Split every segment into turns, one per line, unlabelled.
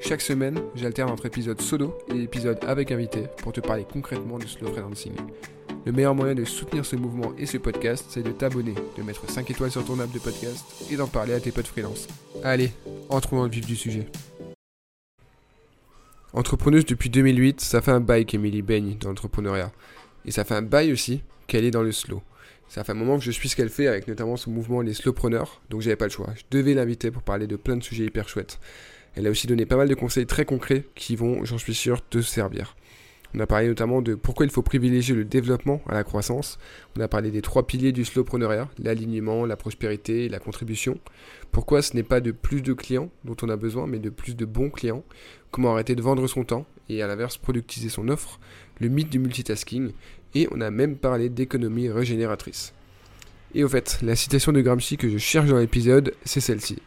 Chaque semaine, j'alterne entre épisodes solo et épisodes avec invité pour te parler concrètement du slow freelancing. Le meilleur moyen de soutenir ce mouvement et ce podcast, c'est de t'abonner, de mettre 5 étoiles sur ton app de podcast et d'en parler à tes potes freelance. Allez, entrons dans le vif du sujet. Entrepreneuse depuis 2008, ça fait un bail qu'Emily baigne dans l'entrepreneuriat. Et ça fait un bail aussi qu'elle est dans le slow. Ça fait un moment que je suis ce qu'elle fait avec notamment son mouvement Les Slowpreneurs, donc j'avais pas le choix. Je devais l'inviter pour parler de plein de sujets hyper chouettes. Elle a aussi donné pas mal de conseils très concrets qui vont, j'en suis sûr, te servir. On a parlé notamment de pourquoi il faut privilégier le développement à la croissance. On a parlé des trois piliers du slowpreneuriat, l'alignement, la prospérité la contribution. Pourquoi ce n'est pas de plus de clients dont on a besoin, mais de plus de bons clients? Comment arrêter de vendre son temps et à l'inverse productiser son offre? Le mythe du multitasking. Et on a même parlé d'économie régénératrice. Et au fait, la citation de Gramsci que je cherche dans l'épisode, c'est celle-ci.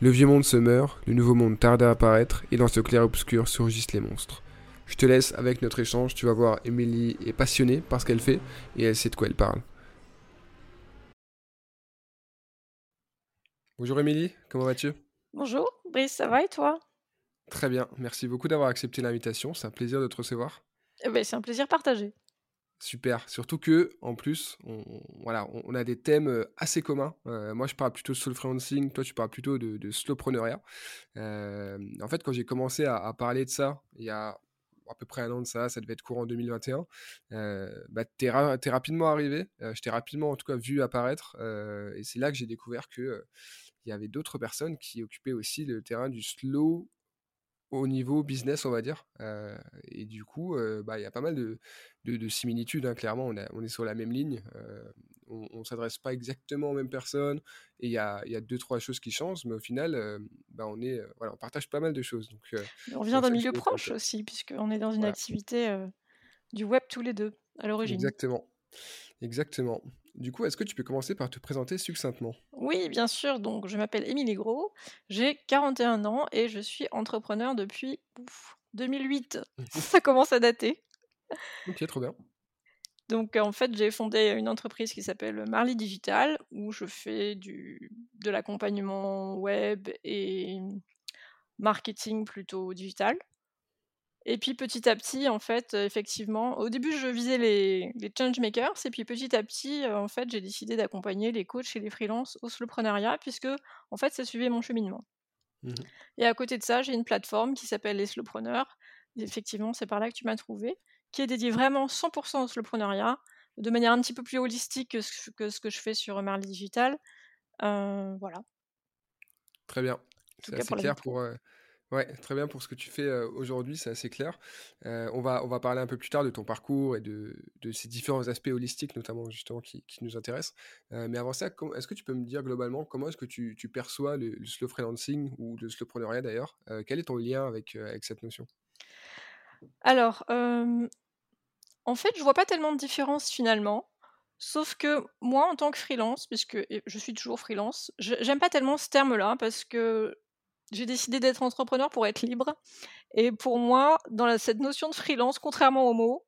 Le vieux monde se meurt, le nouveau monde tarde à apparaître, et dans ce clair-obscur surgissent les monstres. Je te laisse avec notre échange, tu vas voir, Émilie est passionnée par ce qu'elle fait, et elle sait de quoi elle parle. Bonjour Émilie, comment vas-tu?
Bonjour, Brice, ça va et toi?
Très bien, merci beaucoup d'avoir accepté l'invitation, c'est un plaisir de te recevoir.
Eh ben, c'est un plaisir partagé.
Super, surtout que en plus, on, a des thèmes assez communs. moi, je parle plutôt de soul freelancing, toi, tu parles plutôt de, de slowpreneuriat. en fait, quand j'ai commencé à, parler de ça, il y a à peu près un an de ça, ça devait être courant 2021, bah, t'es, es rapidement arrivé, je t'ai rapidement en tout cas vu apparaître, et c'est là que j'ai découvert que il y avait d'autres personnes qui occupaient aussi le terrain du slow au niveau business, on va dire. et du coup, bah, il y a pas mal de, de, similitudes, hein, clairement. On, on, est sur la même ligne. on ne s'adresse pas exactement aux mêmes personnes. Et il y a, y a, deux, trois choses qui changent. Mais au final, bah, on, est, voilà, on partage pas mal de choses. Donc,
on vient d'un milieu proche aussi, puisqu'on est dans une activité du web tous les deux, à l'origine.
Exactement. Exactement. Du coup, est-ce que tu peux commencer par te présenter succinctement?
Oui, bien sûr. Donc, je m'appelle Émilie Gros, j'ai 41 ans et je suis entrepreneur depuis 2008. Ça commence à dater.
Ok, trop bien.
Donc, en fait, j'ai fondé une entreprise qui s'appelle Marley Digital, où je fais du, de l'accompagnement web et marketing plutôt digital. Et puis petit à petit, en fait, effectivement, au début, je visais les, les changemakers, et puis petit à petit, en fait, j'ai décidé d'accompagner les coachs et les freelances au slowpreneuriat, puisque, en fait, ça suivait mon cheminement. Mmh et à côté de ça, j'ai une plateforme qui s'appelle Les Slowpreneurs. Effectivement, c'est par là que tu m'as trouvé, qui est dédiée vraiment 100% au slowpreneuriat, de manière un petit peu plus holistique que ce que, ce que je fais sur Marley Digital. voilà.
Très bien. C'est assez clair pour, Ouais, très bien pour ce que tu fais aujourd'hui, c'est assez clair. on, va, on va parler un peu plus tard de ton parcours et de, de ces différents aspects holistiques, notamment justement, qui, qui nous intéressent. mais avant ça, est-ce que tu peux me dire globalement comment est-ce que tu, tu perçois le, slow freelancing ou le slowpreneuriat d'ailleurs? Quel est ton lien avec, avec cette notion?
Alors, en fait, je vois pas tellement de différence finalement. Sauf que moi, en tant que freelance, puisque je suis toujours freelance, j'aime pas tellement ce terme-là parce que j'ai décidé d'être entrepreneur pour être libre. Et pour moi, dans cette notion de freelance, contrairement au mot,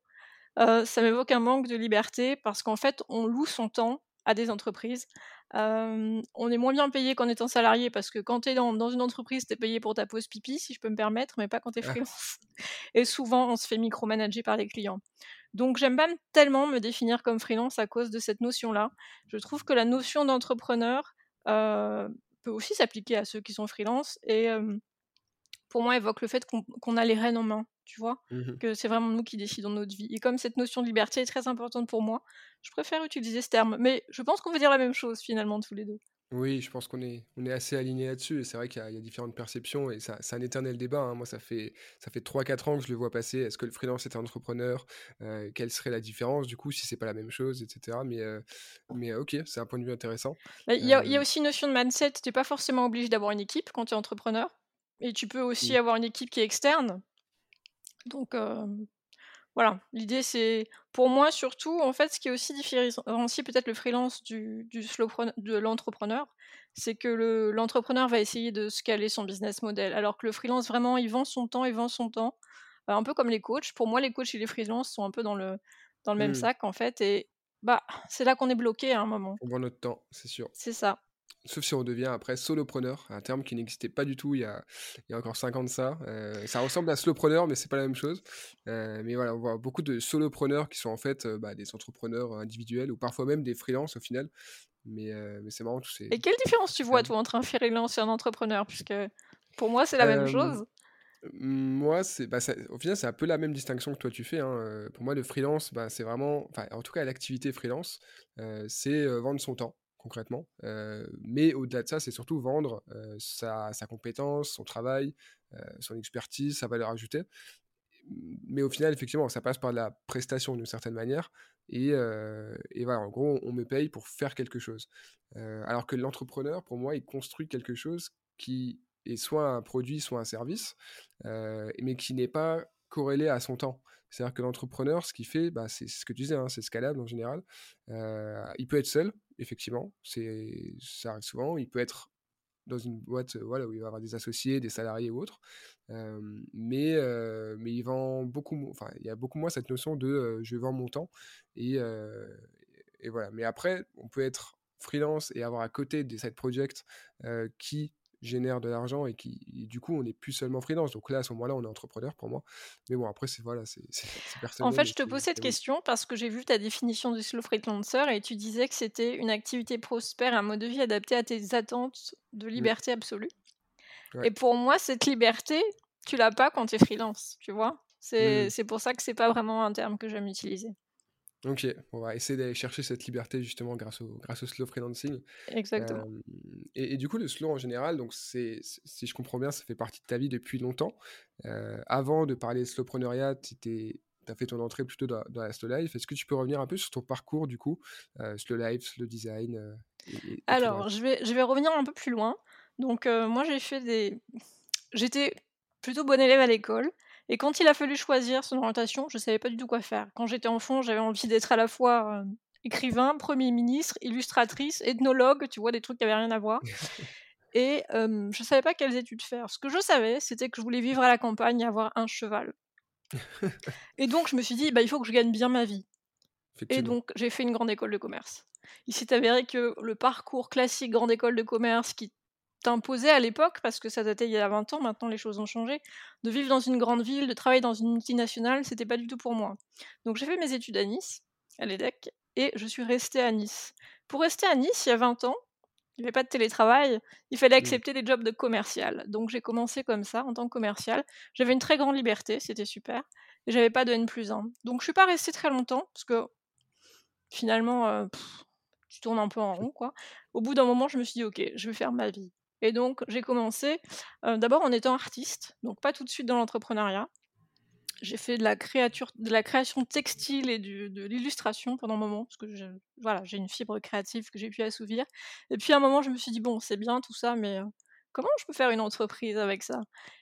euh, ça m'évoque un manque de liberté parce qu'en fait, on loue son temps à des entreprises. Euh, on est moins bien payé qu'en étant salarié parce que quand tu es dans, une entreprise, tu es payé pour ta pause pipi, si je peux me permettre, mais pas quand tu es freelance. Et souvent, on se fait micromanager par les clients. Donc, j'aime pas tellement me définir comme freelance à cause de cette notion-là. Je trouve que la notion d'entrepreneur, euh, peut aussi s'appliquer à ceux qui sont freelance et pour moi évoque le fait qu'on a les rênes en main, tu vois, mmh que c'est vraiment nous qui décidons de notre vie. Et comme cette notion de liberté est très importante pour moi, je préfère utiliser ce terme. Mais je pense qu'on veut dire la même chose finalement tous les deux.
Oui, je pense qu'on est, on est assez alignés là-dessus. Et c'est vrai qu'il y, a différentes perceptions et ça, c'est un éternel débat. Hein. Moi, ça fait, ça fait 3-4 ans que je le vois passer. Est-ce que le freelance est un entrepreneur? Euh, Quelle serait la différence? Du coup si c'est pas la même chose, etc. Mais, euh, mais ok, c'est un point de vue intéressant.
Bah, il y, a, y a euh aussi une notion de mindset. Tu n'es pas forcément obligé d'avoir une équipe quand tu es entrepreneur. Et tu peux aussi avoir une équipe qui est externe. Donc, voilà. L'idée, c'est pour moi, surtout, en fait, ce qui est aussi différencie peut-être le freelance du du slowpreneur de l'entrepreneur, c'est que le l'entrepreneur va essayer de scaler son business model, alors que le freelance, vraiment, il vend son temps, il vend son temps, heu, un peu comme les coachs. Pour moi, les coachs et les freelances sont un peu dans le dans le même
Mmh.
sac, en fait et bah, c'est là qu'on est bloqué à un moment.
On vend notre temps, c'est sûr.
C'est ça.
Sauf si on devient après solopreneur, un terme qui n'existait pas du tout il y a il y a encore 5 ans de ça. Heu, ça ressemble à slowpreneur, mais c'est pas la même chose. Heu, mais voilà, on voit beaucoup de solopreneurs qui sont en fait, heu, bah, des entrepreneurs individuels ou parfois même des freelances au final. Mais mais c'est marrant tous ces
Et quelle différence tu vois, toi, entre un freelance et un entrepreneur? Puisque pour moi, c'est la même chose.
moi, c'est bah, ça au final, c'est un peu la même distinction que toi tu fais, hein, pour moi, le freelance, bah, c'est vraiment enfin, en tout cas, l'activité freelance, c'est, vendre son temps, concrètement. Heu, mais au-delà de ça, c'est surtout vendre, heu, sa compétence, son travail, heu, son expertise, sa valeur ajoutée. mais au final, effectivement, ça passe par la prestation d'une certaine manière. Et, euh, voilà, en gros, on me paye pour faire quelque chose. Euh, alors que l'entrepreneur, pour moi, il construit quelque chose qui est soit un produit, soit un service, euh, mais qui n'est pas corrélé à son temps. C'est-à-dire que l'entrepreneur, ce qu'il fait, bah, c'est ce que tu disais, hein, c'est scalable en général. Euh, il peut être seul, effectivement, c'est ça arrive souvent. Il peut être dans une boîte voilà, où il va avoir des associés, des salariés ou autres. Euh, mais, euh, mais il vend beaucoup, enfin, il y a beaucoup moins cette notion de euh, je vends mon temps. Et, euh, et voilà. Mais après, on peut être freelance et avoir à côté des side projects euh, qui génèrent de l'argent et qui et du coup on n'est plus seulement freelance donc là à ce moment-là on est entrepreneur pour moi mais bon après c'est voilà c'est
En fait, je te pose cette question parce que j'ai vu ta définition du slow freelancer et tu disais que c'était une activité prospère, un mode de vie adapté à tes attentes de liberté absolue.
Ouais.
Et pour moi, cette liberté, tu l'as pas quand tu es freelance, tu vois? C'est
Mm.
pour ça que c'est pas vraiment un terme que j'aime utiliser.
Ok, on va essayer d'aller chercher cette liberté justement grâce au, grâce au slow freelancing.
Exactement.
Euh, et, et du coup, le slow en général, donc c'est, si je comprends bien, ça fait partie de ta vie depuis longtemps. Euh, avant de parler de slowpreneuriat, tu as fait ton entrée plutôt dans, dans la slow life. Est-ce que tu peux revenir un peu sur ton parcours du coup, euh, slow life, slow design et, et-
Alors, je vais, je vais revenir un peu plus loin. Donc, moi, j'ai fait des. J'étais plutôt bonne élève à l'école. Et quand il a fallu choisir son orientation, je savais pas du tout quoi faire. Quand j'étais enfant, j'avais envie d'être à la fois euh, écrivain, premier ministre, illustratrice, ethnologue, tu vois, des trucs qui avaient rien à voir. Et euh, je savais pas quelles études faire. Ce que je savais, c'était que je voulais vivre à la campagne et avoir un cheval. Et donc, je me suis dit, bah, il faut que je gagne bien ma vie. Et donc, j'ai fait une grande école de commerce. Il s'est avéré que le parcours classique grande école de commerce qui t'imposait à l'époque, parce que ça datait il y a 20 ans, maintenant les choses ont changé, de vivre dans une grande ville, de travailler dans une multinationale, c'était pas du tout pour moi. Donc j'ai fait mes études à Nice, à l'EDEC, et je suis restée à Nice. Pour rester à Nice, il y a 20 ans, il n'y avait pas de télétravail, il fallait
Mm.
accepter des jobs de commercial. Donc j'ai commencé comme ça, en tant que commercial. J'avais une très grande liberté, c'était super, et j'avais pas de N plus 1. Donc je suis pas restée très longtemps, parce que finalement, euh, pff, tu tournes un peu en rond, quoi. Au bout d'un moment, je me suis dit, ok, je vais faire ma vie. Et donc, j'ai commencé euh, d'abord en étant artiste, donc pas tout de suite dans l'entrepreneuriat. J'ai fait de la, création textile et de l'illustration pendant un moment, parce que voilà, j'ai une fibre créative que j'ai pu assouvir. Et puis à un moment, je me suis dit, bon, c'est bien tout ça, mais euh, comment je peux faire une entreprise avec ça?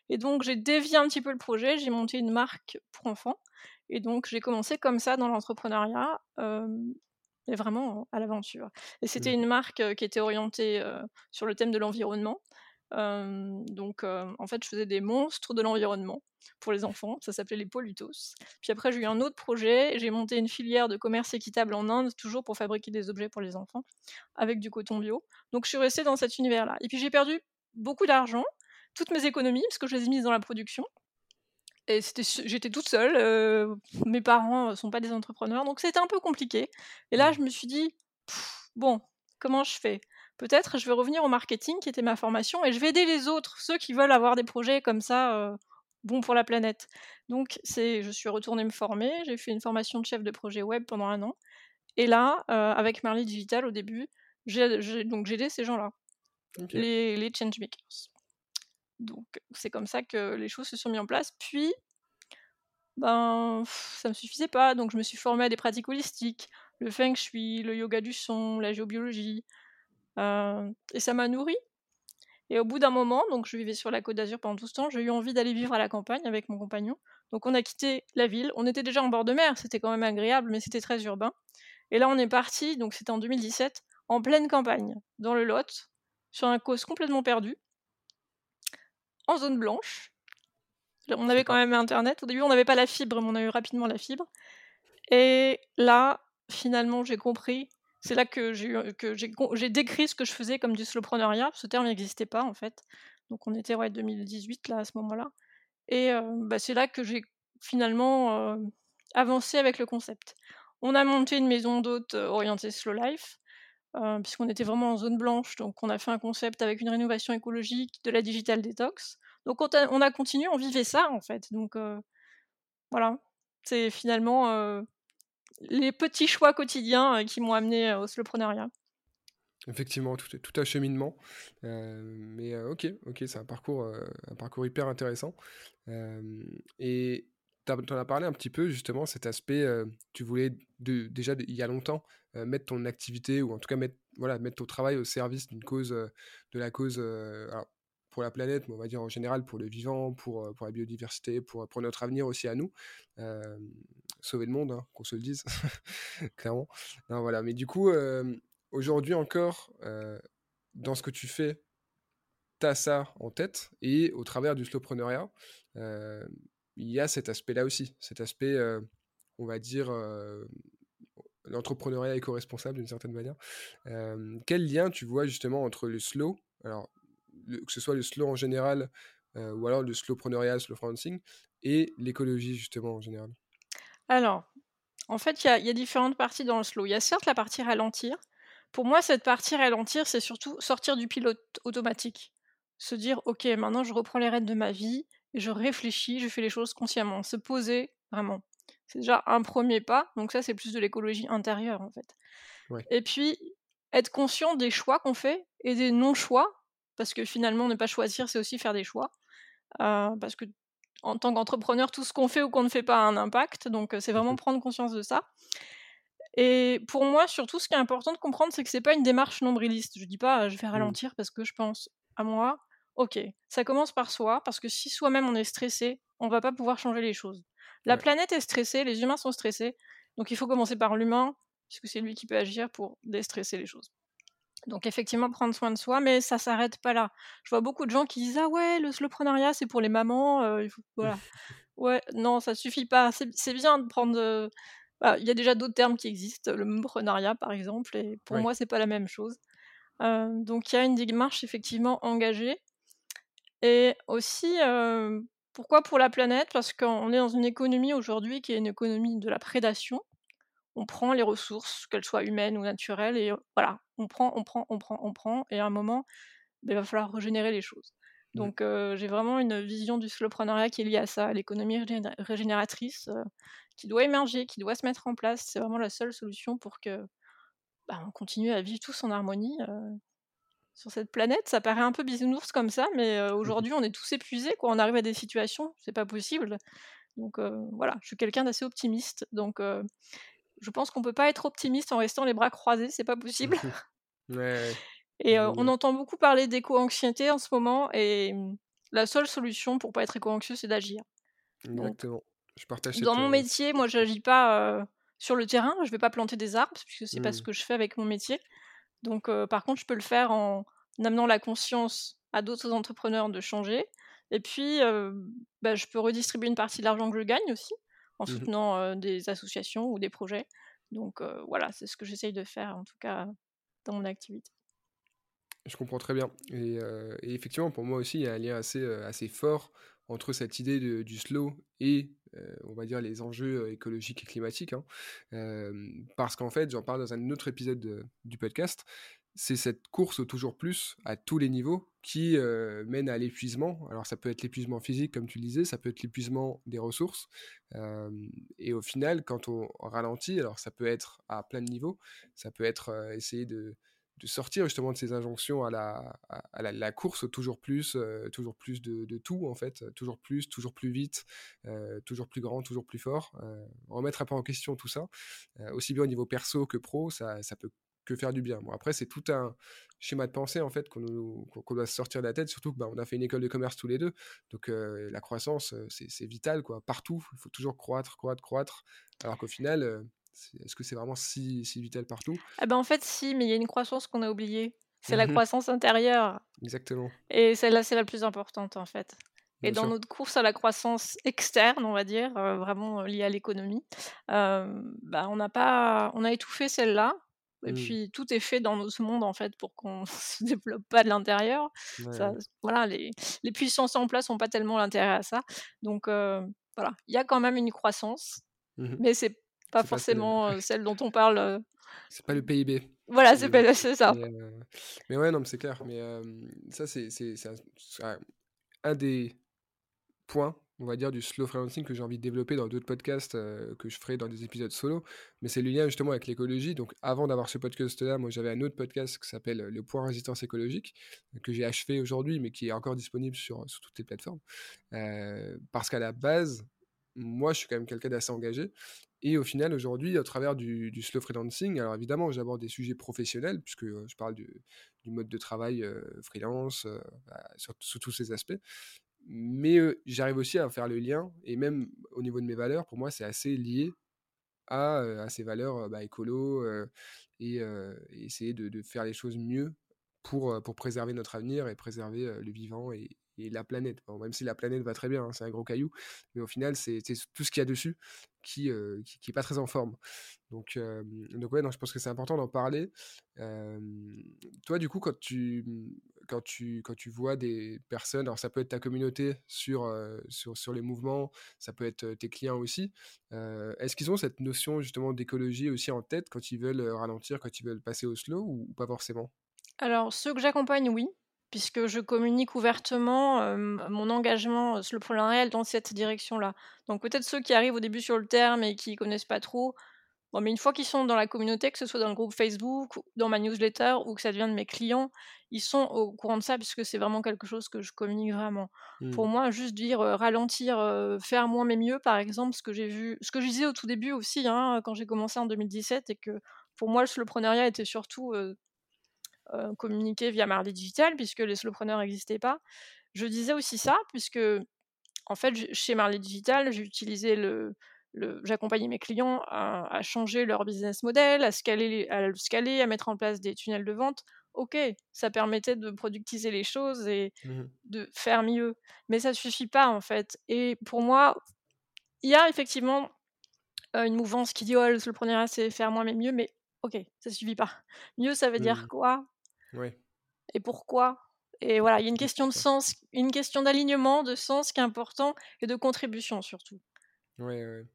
Et donc, j'ai dévié un petit peu le projet, j'ai monté une marque pour enfants. Et donc, j'ai commencé comme ça dans l'entrepreneuriat. Euh, et vraiment à l'aventure. Et c'était
Mhm.
une marque qui était orientée sur le thème de l'environnement. Euh, donc, euh, en fait, je faisais des monstres de l'environnement pour les enfants. Ça s'appelait les Pollutos. Puis après, j'ai eu un autre projet. J'ai monté une filière de commerce équitable en Inde, toujours pour fabriquer des objets pour les enfants, avec du coton bio. Donc, je suis restée dans cet univers-là. Et puis, j'ai perdu beaucoup d'argent, toutes mes économies, parce que je les ai mises dans la production. Et j'étais toute seule. Euh, mes parents sont pas des entrepreneurs, donc c'était un peu compliqué. Et là,
Mm.
je me suis dit, bon, comment je fais? Peut-être je vais revenir au marketing, qui était ma formation, et je vais aider les autres, ceux qui veulent avoir des projets comme ça, euh, bons pour la planète. Donc, c'est, je suis retournée me former. J'ai fait une formation de chef de projet web pendant un an. Et là, euh, avec Marley Digital au début, j'ai, donc j'ai aidé ces gens-là,
Okay.
les, les changemakers. Donc, c'est comme ça que les choses se sont mises en place. Puis, ben, ça me suffisait pas, donc je me suis formée à des pratiques holistiques, le feng shui, le yoga du son, la géobiologie, euh, et ça m'a nourri. Et au bout d'un moment, donc je vivais sur la Côte d'Azur pendant tout ce temps, j'ai eu envie d'aller vivre à la campagne avec mon compagnon. Donc on a quitté la ville. On était déjà en bord de mer, c'était quand même agréable, mais c'était très urbain. Et là, on est parti, donc c'était en 2017, en pleine campagne, dans le Lot, sur un cause complètement perdu, en zone blanche. On avait quand même Internet. Au début, on n'avait pas la fibre, mais on a eu rapidement la fibre. Et là, finalement, j'ai compris. C'est là que j'ai décrit ce que je faisais comme du slowpreneuriat. Ce terme n'existait pas, en fait. Donc, on était, ouais, 2018, là, à ce moment-là. Et euh, bah, c'est là que j'ai finalement euh, avancé avec le concept. On a monté une maison d'hôtes euh, orientée slow life, puisqu'on était vraiment en zone blanche. Donc, on a fait un concept avec une rénovation écologique, de la digital detox. Donc, on a, on a continué, on vivait ça, en fait. Donc, voilà. C'est finalement les petits choix quotidiens qui m'ont amené au slowpreneuriat.
Effectivement, tout, tout un cheminement. mais ok, ok, c'est un parcours, un parcours hyper intéressant. et tu en as parlé un petit peu, justement, cet aspect, tu voulais de, déjà il y a longtemps mettre ton activité, ou en tout cas mettre, voilà, mettre ton travail au service d'une cause, de la cause, pour la planète, mais on va dire en général pour le vivant, pour, pour la biodiversité, pour, pour notre avenir aussi à nous. sauver le monde, hein, qu'on se le dise, clairement. Voilà. Mais du coup, aujourd'hui encore, dans ce que tu fais, tu as ça en tête, et au travers du slowpreneuriat, il y a cet aspect-là aussi, cet aspect, on va dire, l'entrepreneuriat éco-responsable d'une certaine manière. quel lien tu vois justement entre le slow, alors que ce soit le slow en général, ou alors le slowpreneuriat, slow freelancing, et l'écologie justement en général?
Alors, en fait, il y, y, a différentes parties dans le slow. Il y a certes la partie ralentir. Pour moi, cette partie ralentir, c'est surtout sortir du pilote automatique. Se dire, ok, maintenant je reprends les rênes de ma vie, je réfléchis, je fais les choses consciemment, se poser vraiment. C'est déjà un premier pas, donc ça c'est plus de l'écologie intérieure en fait. Et puis être conscient des choix qu'on fait et des non-choix, parce que finalement ne pas choisir c'est aussi faire des choix, euh, parce que en tant qu'entrepreneur tout ce qu'on fait ou qu'on ne fait pas a un impact, donc c'est vraiment mmh prendre conscience de ça. Et pour moi surtout ce qui est important de comprendre c'est que c'est pas une démarche nombriliste. Je dis pas je vais mmh. ralentir parce que je pense à moi, Ok, ça commence par soi, parce que si soi-même on est stressé, on va pas pouvoir changer les choses. La planète est stressée, les humains sont stressés, donc il faut commencer par l'humain, puisque c'est lui qui peut agir pour déstresser les choses. Donc effectivement, prendre soin de soi, mais ça s'arrête pas là. Je vois beaucoup de gens qui disent ah ouais, le slowpreneuriat c'est pour les mamans, euh, voilà. ouais, non, ça suffit pas. C'est bien de prendre. Bah, il y a déjà d'autres termes qui existent, le momprenariat par exemple, et pour moi c'est pas la même chose. Euh, donc il y a une démarche effectivement engagée, et aussi, pourquoi pour la planète? Parce qu'on est dans une économie aujourd'hui qui est une économie de la prédation. On prend les ressources, qu'elles soient humaines ou naturelles, et voilà, on prend, on prend, on prend, on prend, et à un moment, ben, il va falloir régénérer les choses. Mmh. Donc j'ai vraiment une vision du slowpreneuriat qui est liée à ça, l'économie régénératrice, qui doit émerger, qui doit se mettre en place. C'est vraiment la seule solution pour que bah, on continue à vivre tous en harmonie sur cette planète. Ça paraît un peu bisounours comme ça, mais mmh aujourd'hui, on est tous épuisés. Quoi. On arrive à des situations, c'est pas possible. Donc voilà, je suis quelqu'un d'assez optimiste. Donc je pense qu'on peut pas être optimiste en restant les bras croisés, c'est pas possible. Et on entend beaucoup parler d'éco-anxiété en ce moment, et mmh, la seule solution pour pas être éco-anxieux, c'est d'agir.
Exactement. je partage
Dans mon métier, moi, j'agis pas sur le terrain, je vais pas planter des arbres, puisque c'est pas ce mmh. que je fais avec mon métier. Donc, par contre, je peux le faire en amenant la conscience à d'autres entrepreneurs de changer. Et puis, bah, je peux redistribuer une partie de l'argent que je gagne aussi, en mmh soutenant des associations ou des projets. Donc voilà, c'est ce que j'essaye de faire, en tout cas, dans mon activité.
Je comprends très bien. Et, effectivement, pour moi aussi, il y a un lien assez, assez fort entre cette idée du slow et, on va dire, les enjeux écologiques et climatiques. Hein. parce qu'en fait, j'en parle dans un autre épisode du podcast, c'est cette course au toujours plus à tous les niveaux qui mène à l'épuisement. Alors ça peut être l'épuisement physique, comme tu le disais, ça peut être l'épuisement des ressources. et au final, quand on ralentit, alors ça peut être à plein de niveaux, ça peut être essayer de de sortir justement de ces injonctions à la, à la, course toujours plus, euh, toujours plus de, tout en fait, toujours plus, toujours plus vite, euh, toujours plus grand, toujours plus fort. Euh, remettre un peu en question tout ça, aussi bien au niveau perso que pro, ça, ça peut que faire du bien. Bon, après, c'est tout un schéma de pensée en fait qu'on qu'on doit sortir de la tête, surtout que bah, on a fait une école de commerce tous les deux, donc euh, la croissance euh, c'est vital quoi, partout, il faut toujours croître, croître, croître, alors qu'au final, euh, est-ce que c'est vraiment si, si vital partout?
Ah ben, En fait, si, mais il y a une croissance qu'on a oubliée, c'est la mmh croissance intérieure.
Exactement.
Et celle-là, c'est la plus importante en fait. Et dans notre course à la croissance externe, on va dire, vraiment liée à l'économie, bah, on n'a pas, on a étouffé celle-là. Et mmh. puis tout est fait dans ce monde en fait pour qu'on se développe pas de l'intérieur. Voilà, les, les, puissances en place n'ont pas tellement l'intérêt à ça. Donc voilà, il y a quand même une croissance, mmh mais c'est pas forcément celle dont on parle.
C'est pas le PIB.
Voilà, c'est ça.
Mais, ouais, non, mais c'est clair. Mais ça, c'est un, un, des point, on va dire, du slow freelancing que j'ai envie de développer dans d'autres podcasts euh, que je ferai dans des épisodes solo. Mais c'est le lien justement avec l'écologie. Donc avant d'avoir ce podcast-là, moi j'avais un autre podcast qui s'appelle Le point résistance écologique, que j'ai achevé aujourd'hui, mais qui est encore disponible sur, sur toutes les plateformes. Euh, parce qu'à la base, moi je suis quand même quelqu'un d'assez engagé. Et au final, aujourd'hui, à travers du, slow freelancing, alors évidemment, j'aborde des sujets professionnels, puisque euh, je parle du, mode de travail freelance, bah, sur, tous ces aspects mais j'arrive aussi à faire le lien, et même au niveau de mes valeurs, pour moi, c'est assez lié à, à ces valeurs bah, écolo et, essayer de, faire les choses mieux pour, pour préserver notre avenir et préserver le vivant et la planète. même si la planète va très bien, hein, c'est un gros caillou, mais au final, c'est tout ce qu'il y a dessus qui, euh, qui, est pas très en forme. Donc, euh, donc ouais, non, je pense que c'est important d'en parler. Euh, toi, du coup, quand tu, quand, tu, quand tu vois des personnes, alors ça peut être ta communauté sur, sur, sur les mouvements, ça peut être tes clients aussi, est-ce qu'ils ont cette notion justement d'écologie aussi en tête quand ils veulent ralentir, quand ils veulent passer au slow ou pas forcément?
Alors, ceux que j'accompagne, oui puisque je communique ouvertement mon engagement sur le réel dans cette direction-là. Donc peut-être ceux qui arrivent au début sur le terme et qui connaissent pas trop, bon, mais une fois qu'ils sont dans la communauté, que ce soit dans le groupe Facebook, dans ma newsletter ou que ça devient de mes clients, ils sont au courant de ça puisque c'est vraiment quelque chose que je communique vraiment. Pour mmh. moi, juste dire ralentir, faire moins mais mieux, par exemple, ce que j'ai vu, ce que je disais au tout début aussi, hein, quand j'ai commencé en 2017, et que pour moi le soloprenariat était surtout euh, communiquer via Marley Digital, puisque les slowpreneurs n'existaient pas. Je disais aussi ça, puisque en fait, chez Marley Digital, j'ai utilisé le, le j'accompagnais mes clients à, changer leur business model, à scaler, à le scaler, à mettre en place des tunnels de vente. Ok, ça permettait de productiser les choses et mmh de faire mieux, mais ça suffit pas en fait. Et pour moi, il y a effectivement euh, une mouvance qui dit oh le solopreneur c'est faire moins mais mieux, mais ok, ça suffit pas. Mieux, ça veut dire mmh. Quoi et pourquoi? Et voilà, il y a une question de sens, une question d'alignement, de sens qui est important et de contribution surtout.
Oui, oui.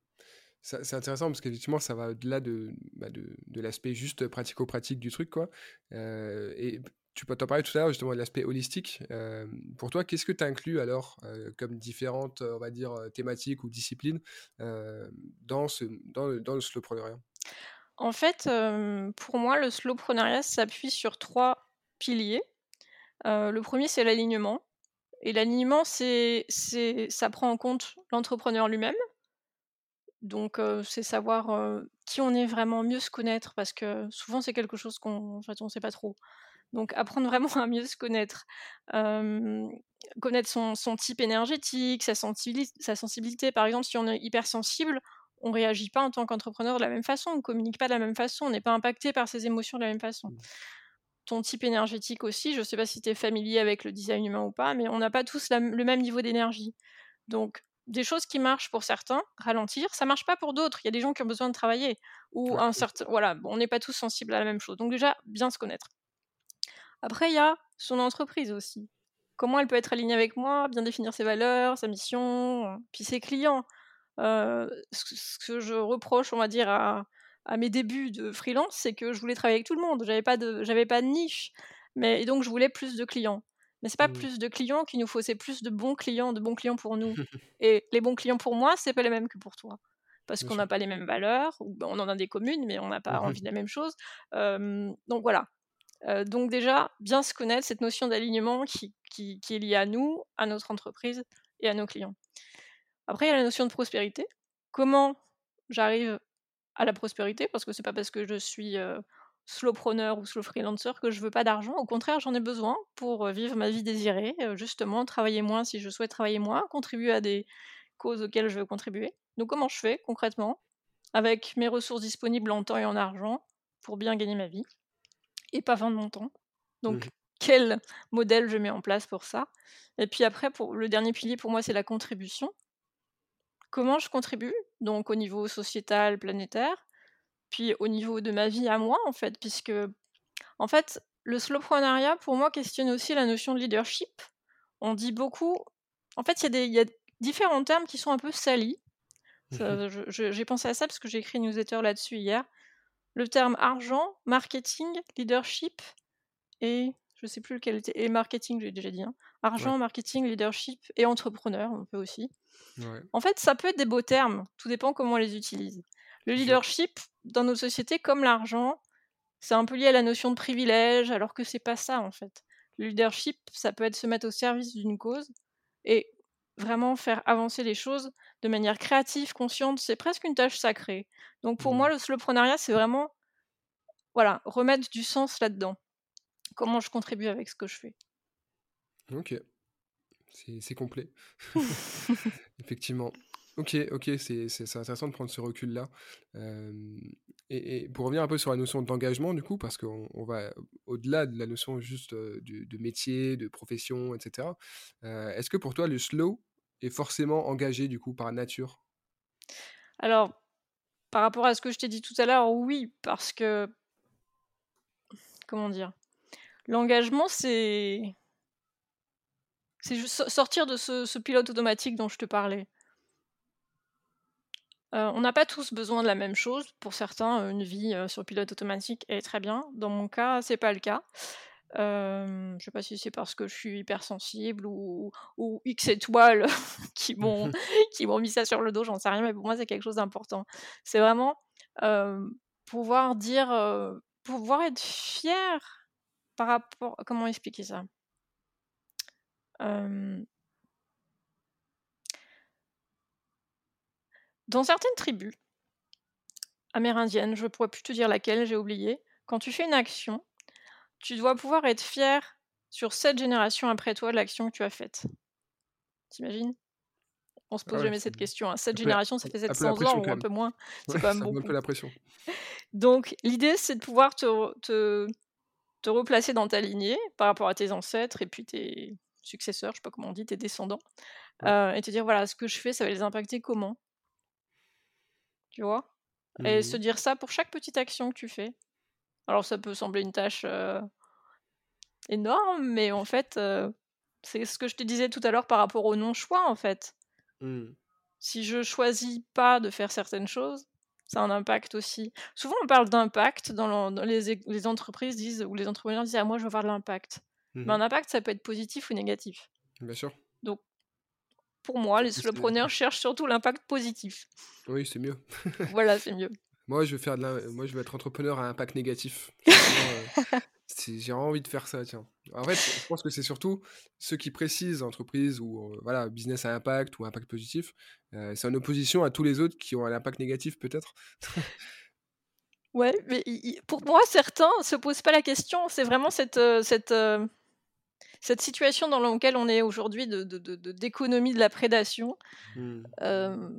C'est intéressant parce qu'effectivement, ça va au-delà de, bah de, de l'aspect juste pratico-pratique du truc. Quoi. Euh, et tu peux t'en parler tout à l'heure justement de l'aspect holistique. Euh, pour toi, qu'est-ce que tu inclus alors euh, comme différentes, on va dire, thématiques ou disciplines dans, ce, dans, le, dans le slowpreneuriat?
En fait, pour moi, le slowpreneuriat s'appuie sur trois piliers. Euh, le premier, c'est l'alignement. Et l'alignement, c'est, c'est, ça prend en compte l'entrepreneur lui-même. Donc, euh, c'est savoir euh, qui on est vraiment, mieux se connaître, parce que souvent, c'est quelque chose qu'on en fait, ne sait pas trop. Donc, apprendre vraiment à mieux se connaître. connaître son, son, type énergétique, sa sensibilité, sa sensibilité. Par exemple, si on est hypersensible, on réagit pas en tant qu'entrepreneur de la même façon, on communique pas de la même façon, on n'est pas impacté par ses émotions de la même façon. Ton type énergétique aussi. Je ne sais pas si tu es familier avec le design humain ou pas, mais on n'a pas tous le même niveau d'énergie. Donc, des choses qui marchent pour certains, ralentir, ça marche pas pour d'autres. Il y a des gens qui ont besoin de travailler ou un certain, voilà, on n'est pas tous sensibles à la même chose. Donc déjà, bien se connaître. Après, il y a son entreprise aussi. Comment elle peut être alignée avec moi, bien définir ses valeurs, sa mission, puis ses clients. Euh, ce que je reproche, on va dire, à, à mes débuts de freelance, c'est que je voulais travailler avec tout le monde. J'avais pas de, j'avais pas de niche. Mais et donc je voulais plus de clients. Mais c'est pas mmh. plus de clients qu'il nous faut, c'est plus de bons clients, de bons clients pour nous. et les bons clients pour moi, c'est pas les mêmes que pour toi. Parce qu'on n'a pas les mêmes valeurs, ou ben, on en a des communes, mais on n'a pas mmh envie de la même chose. donc voilà. donc déjà, bien se connaître, cette notion d'alignement qui, qui, qui est liée à nous, à notre entreprise et à nos clients. Après, il y a la notion de prospérité. Comment j'arrive à la prospérité, parce que c'est pas parce que je suis slowpreneur ou slow freelancer que je veux pas d'argent. Au contraire, j'en ai besoin pour vivre ma vie désirée, justement, travailler moins si je souhaite travailler moins, contribuer à des causes auxquelles je veux contribuer. Donc comment je fais concrètement? Avec mes ressources disponibles en temps et en argent pour bien gagner ma vie et pas vendre mon temps. Donc, mmh. quel modèle je mets en place pour ça? Et puis après, pour le dernier pilier pour moi, c'est la contribution. Comment je contribue Donc au niveau sociétal, planétaire, puis au niveau de ma vie à moi en fait, puisque en fait, le slowpreneuriat pour moi questionne aussi la notion de leadership. On dit beaucoup. En fait, il y, y, a différents termes qui sont un peu salis. Mmh j'ai pensé à ça parce que j'ai écrit une newsletter là-dessus hier. Le terme argent, marketing, leadership et je sais plus lequel était. Et marketing, j'ai déjà dit. Hein. Argent, marketing, leadership et entrepreneur, on peut aussi. En fait, ça peut être des beaux termes, tout dépend comment on les utilise. Le leadership, dans nos sociétés, comme l'argent, c'est un peu lié à la notion de privilège, alors que c'est pas ça en fait. Le leadership, ça peut être se mettre au service d'une cause. Et vraiment faire avancer les choses de manière créative, consciente, c'est presque une tâche sacrée. Donc pour moi, mmh. le slowpreneuriat, c'est vraiment voilà, remettre du sens là-dedans. Comment je contribue avec ce que je fais.
Ok, c'est complet. Effectivement. Ok, ok, c'est intéressant de prendre ce recul-là. et, pour revenir un peu sur la notion d'engagement, du coup, parce qu'on va au-delà de la notion juste de, métier, de profession, etc. Est-ce que pour toi, le slow est forcément engagé, du coup, par nature?
Alors, par rapport à ce que je t'ai dit tout à l'heure, oui, parce que... Comment dire? L'engagement, c'est... C'est sortir de ce pilote automatique dont je te parlais. Euh, on n'a pas tous besoin de la même chose. Pour certains, euh, une vie euh, sur pilote automatique est très bien. Dans mon cas, c'est pas le cas. je sais pas si c'est parce que je suis hypersensible ou, ou X étoiles qui m'ont qui m'ont mis ça sur le dos, j'en sais rien, mais pour moi c'est quelque chose d'important. C'est vraiment pouvoir dire, pouvoir être fier par rapport, comment expliquer ça? Dans certaines tribus amérindiennes, je ne pourrais plus te dire laquelle, j'ai oublié, quand tu fais une action, tu dois pouvoir être fier sur cette génération après toi de l'action que tu as faite. T'imagines? On se pose ah jamais cette question. Hein. Cette génération, ça fait 700 ans ou un peu moins.
C'est quand même beaucoup. un peu la pression.
Donc, l'idée, c'est de pouvoir te, te, te, replacer dans ta lignée par rapport à tes ancêtres et puis tes successeurs, je sais pas comment on dit, tes descendants, euh, et te dire voilà, ce que je fais, ça va les impacter comment? Tu vois? Et se mmh dire ça pour chaque petite action que tu fais. Alors ça peut sembler une tâche énorme, mais en fait, c'est ce que je te disais tout à l'heure par rapport au non-choix, en fait. Mmh. Si je choisis pas de faire certaines choses, ça a un impact aussi. Souvent, on parle d'impact dans, les, les, entreprises disent ou les entrepreneurs disent ah moi je veux avoir de l'impact. Mais mmh un impact, ça peut être positif ou négatif.
Bien sûr.
Donc pour moi, les solopreneurs cherchent surtout l'impact positif.
Oui, c'est mieux.
voilà, c'est mieux.
Moi, je veux faire de moi, je veux être entrepreneur à impact négatif. Euh, j'ai envie de faire ça, tiens. En fait, je pense que c'est surtout ceux qui précisent entreprise ou euh, voilà business à impact ou impact positif. Euh, c'est en opposition à tous les autres qui ont un impact négatif, peut-être.
ouais, mais pour moi, certains se posent pas la question. C'est vraiment cette cette cette situation dans laquelle on est aujourd'hui de, d'économie de, la prédation, mmh. euh,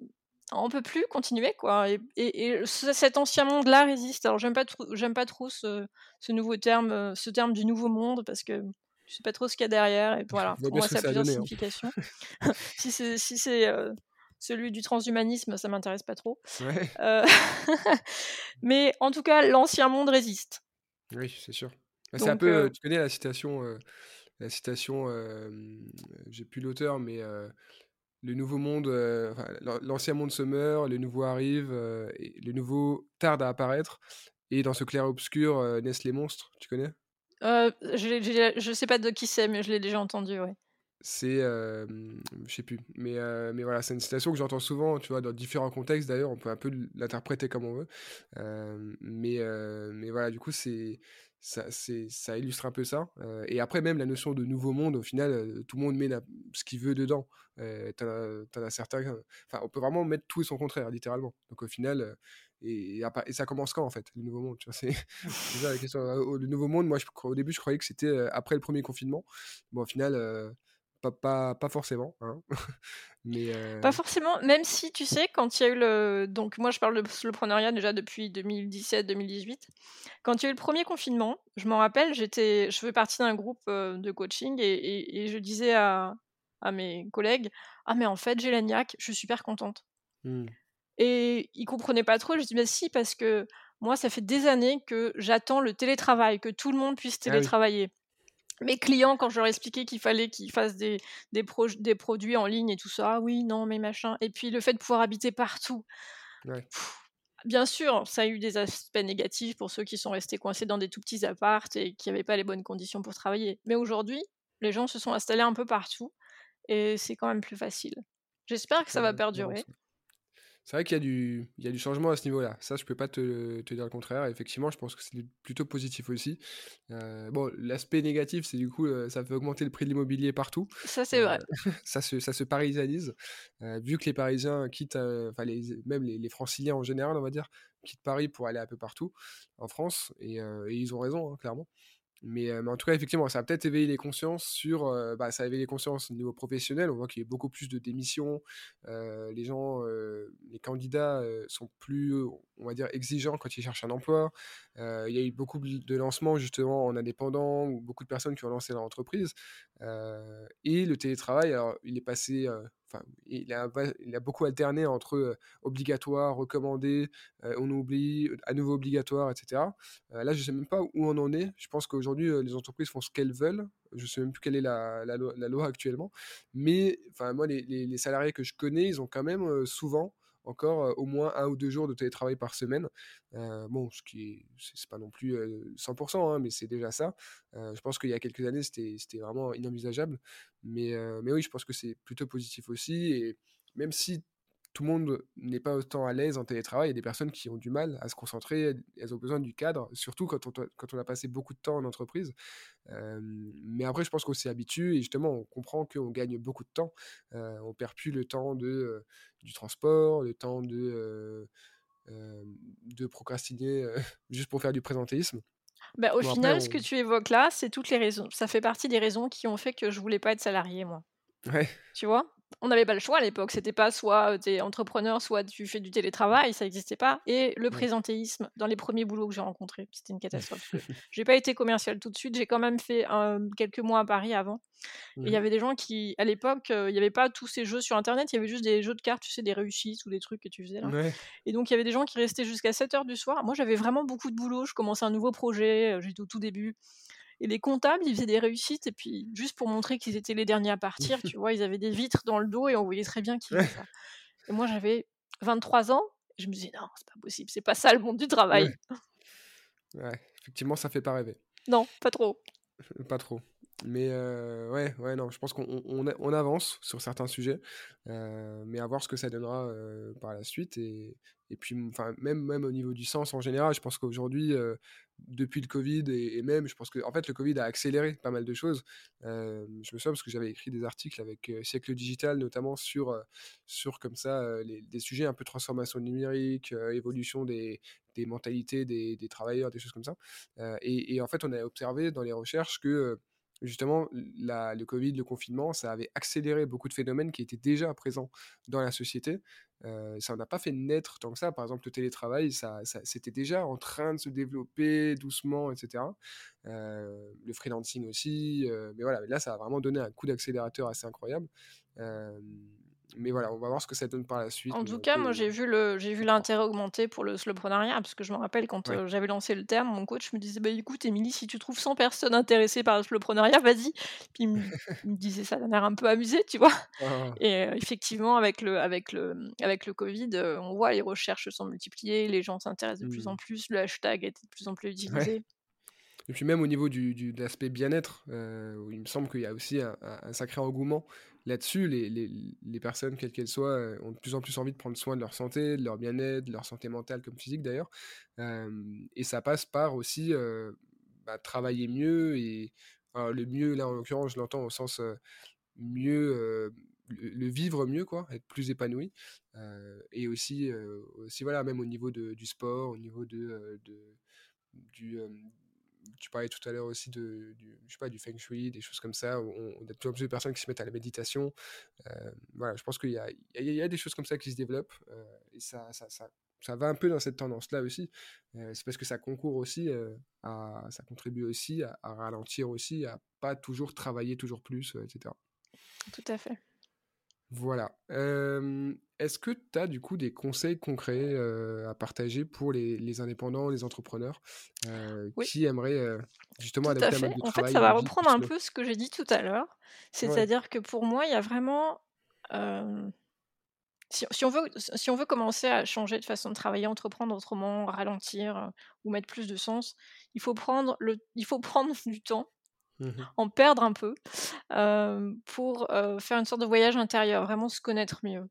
on peut plus continuer quoi. Et, cet ancien monde-là résiste. Alors j'aime pas trop, j'aime pas trop ce, nouveau terme, euh, ce terme du nouveau monde parce que je sais pas trop ce qu'il y a derrière. Et voilà, pour moi ça a plusieurs hein. significations. si c'est si c'est euh, celui du transhumanisme, ça m'intéresse pas trop. Euh, mais en tout cas, l'ancien monde résiste.
Oui, c'est sûr. Bah, c'est un peu, tu connais la citation la citation, j'ai plus l'auteur, mais le nouveau monde, l'ancien monde se meurt, le nouveau arrive, et le nouveau tarde à apparaître, et dans ce clair-obscur naissent les monstres. Tu connais?
Je, ne sais pas de qui c'est, mais je l'ai déjà entendu, ouais.
C'est, je sais plus, mais, mais voilà, c'est une citation que j'entends souvent, tu vois, dans différents contextes d'ailleurs, on peut un peu l'interpréter comme on veut, mais, mais voilà, du coup, c'est ça, illustre un peu ça. et après, même la notion de nouveau monde, au final, tout le monde met ce qu'il veut dedans. as certains. Enfin, on peut vraiment mettre tout et son contraire, littéralement. Donc au final, et, ça commence quand en fait, le nouveau monde C'est ça la question. Le nouveau monde, moi, au début, je croyais que c'était après le premier confinement. Bon, au final, pas, pas, forcément. Hein.
Mais Pas forcément, même si tu sais, quand il y a eu le. Donc, moi, je parle de soloprenariat déjà depuis 2017-2018. Quand il y a eu le premier confinement, je m'en rappelle, j'étais, je fais partie d'un groupe de coaching et, et, je disais à, à, mes collègues Ah, mais en fait, j'ai la niaque, je suis super contente. Mmh. Et ils comprenaient pas trop. Je dis Mais si, parce que moi, ça fait des années que j'attends le télétravail, que tout le monde puisse ah télétravailler mes clients, quand je leur expliquais qu'il fallait qu'ils fassent des, des, des, produits en ligne et tout ça, ah oui, non, mais machin. Et puis le fait de pouvoir habiter partout. bien sûr, ça a eu des aspects négatifs pour ceux qui sont restés coincés dans des tout petits appartes et qui n'avaient pas les bonnes conditions pour travailler. Mais aujourd'hui, les gens se sont installés un peu partout et c'est quand même plus facile. J'espère que ça va perdurer.
C'est vrai qu'il y, a du, il y a du changement à ce niveau-là. Ça, je peux pas te, te, dire le contraire. Effectivement, je pense que c'est plutôt positif aussi. Euh, bon, l'aspect négatif, c'est du coup, euh, ça fait augmenter le prix de l'immobilier partout.
Ça, c'est vrai.
Euh, ça, se, ça se parisianise. vu que les Parisiens quittent, enfin, les, même les, les, franciliens en général, on va dire, quittent Paris pour aller un peu partout en France. Et, et ils ont raison, hein, clairement. Mais, en tout cas, effectivement, ça a peut-être éveillé les consciences sur. bah, ça a éveillé les consciences au niveau professionnel. On voit qu'il y a beaucoup plus de démissions. les gens, les candidats sont plus, on va dire, exigeants quand ils cherchent un emploi. il y a eu beaucoup de lancements, justement, en indépendant, ou beaucoup de personnes qui ont lancé leur entreprise. et le télétravail, il est passé il a, il a beaucoup alterné entre obligatoire, recommandé, on oublie, à nouveau obligatoire, etc. là, je ne sais même pas où on en est. Je pense qu'aujourd'hui, les entreprises font ce qu'elles veulent. Je ne sais même plus quelle est la, loi, actuellement. Mais enfin, moi, les, salariés que je connais, ils ont quand même souvent encore au moins un ou deux jours de télétravail par semaine. bon, ce qui est, c'est pas non plus 100%, hein, mais c'est déjà ça. je pense qu'il y a quelques années, c'était, c'était vraiment inenvisageable. Mais, mais oui, je pense que c'est plutôt positif aussi. Et même si tout le monde n'est pas autant à l'aise en télétravail. Il y a des personnes qui ont du mal à se concentrer, elles ont besoin du cadre, surtout quand on, quand on a passé beaucoup de temps en entreprise. mais après, je pense qu'on s'y habitue et justement, on comprend qu'on gagne beaucoup de temps. Euh, on perd plus le temps de, du transport, le temps de, de procrastiner juste pour faire du présentéisme.
Bah, au final, ce que tu évoques là, c'est toutes les raisons. Ça fait partie des raisons qui ont fait que je voulais pas être salarié, moi.
Ouais.
Tu vois? On n'avait pas le choix à l'époque. C'était pas soit tu es entrepreneur, soit tu fais du télétravail, ça n'existait pas. Et le présentéisme, dans les premiers boulots que j'ai rencontrés, c'était une catastrophe. j'ai pas été commercial tout de suite, j'ai quand même fait quelques mois à Paris avant. Et il y avait des gens qui, à l'époque, il n'y avait pas tous ces jeux sur Internet, il y avait juste des jeux de cartes, tu sais, des réussites ou des trucs que tu faisais là. Et donc il y avait des gens qui restaient jusqu'à 7h du soir. Moi, j'avais vraiment beaucoup de boulot, je commençais un nouveau projet, j'étais au tout début. Et les comptables, ils faisaient des réussites, et puis juste pour montrer qu'ils étaient les derniers à partir, tu vois, ils avaient des vitres dans le dos et on voyait très bien qu'ils faisaient ça. Et moi, j'avais 23 ans, et je me disais, non, c'est pas possible, c'est pas ça le monde du travail.
Ouais. effectivement, ça fait pas rêver.
Non, pas trop.
pas trop. Mais euh, ouais, ouais, non, je pense qu'on on, avance sur certains sujets, euh, mais à voir ce que ça donnera euh, par la suite. Et, et puis, enfin, même, même au niveau du sens en général, je pense qu'aujourd'hui, depuis le Covid et, même, je pense que en fait, le Covid a accéléré pas mal de choses. je me souviens parce que j'avais écrit des articles avec Siècle Digital, notamment sur, sur comme ça, des sujets un peu transformation numérique, évolution des, des mentalités des, des, travailleurs, des choses comme ça. Et, et, en fait, on a observé dans les recherches que justement, le Covid, le confinement, ça avait accéléré beaucoup de phénomènes qui étaient déjà présents dans la société. Euh, ça n'a pas fait naître tant que ça. Par exemple, le télétravail, ça, c'était déjà en train de se développer doucement, etc. Euh, le freelancing aussi. Euh, mais voilà, là, ça a vraiment donné un coup d'accélérateur assez incroyable mais voilà, on va voir ce que ça donne par la suite.
En tout cas, moi j'ai vu le j'ai vu l'intérêt augmenter pour le slowpreneuriat parce que je me rappelle quand euh, j'avais lancé le terme, mon coach me disait bah écoute Émilie, si tu trouves 100 personnes intéressées par le slowpreneuriat, vas-y. Puis il me, disait ça d'un air un peu amusé, tu vois. Ah. Et euh, effectivement avec le avec le avec le Covid, euh, on voit les recherches sont multipliées, les gens s'intéressent de plus en mmh. plus, le hashtag est de plus en plus utilisé.
Et puis même au niveau du, du de l'aspect bien-être, il me semble qu'il y a aussi un, un sacré engouement là-dessus, les, les, les, personnes, quelles qu'elles soient, euh, ont de plus en plus envie de prendre soin de leur santé, de leur bien-être, de leur santé mentale comme physique d'ailleurs. et ça passe par aussi bah, travailler mieux et le mieux là en l'occurrence je l'entends au sens mieux le, vivre mieux quoi être plus épanoui et aussi aussi voilà même au niveau de, du sport au niveau de, de du tu parlais tout à l'heure aussi de, du, je sais pas, du feng shui, des choses comme ça. On, on a de plus en plus de personnes qui se mettent à la méditation. Euh, voilà, je pense qu'il y a, il y a, des choses comme ça qui se développent euh, et ça, ça, ça, va un peu dans cette tendance-là aussi. Euh, c'est parce que ça concourt aussi, ça contribue aussi à, à, ralentir aussi, à pas toujours travailler toujours plus, etc.
Tout à fait.
Voilà. Est-ce que tu as du coup des conseils concrets à partager pour les, indépendants, les entrepreneurs qui aimeraient justement
adapter un mode de en fait, ça va reprendre un peu ce que j'ai dit tout à l'heure. C'est-à-dire que pour moi, il y a vraiment. Si, on veut, si on veut commencer à changer de façon de travailler, entreprendre autrement, ralentir ou mettre plus de sens, il faut prendre, le, il faut prendre du temps Mmh en perdre un peu pour faire une sorte de voyage intérieur, vraiment se connaître mieux.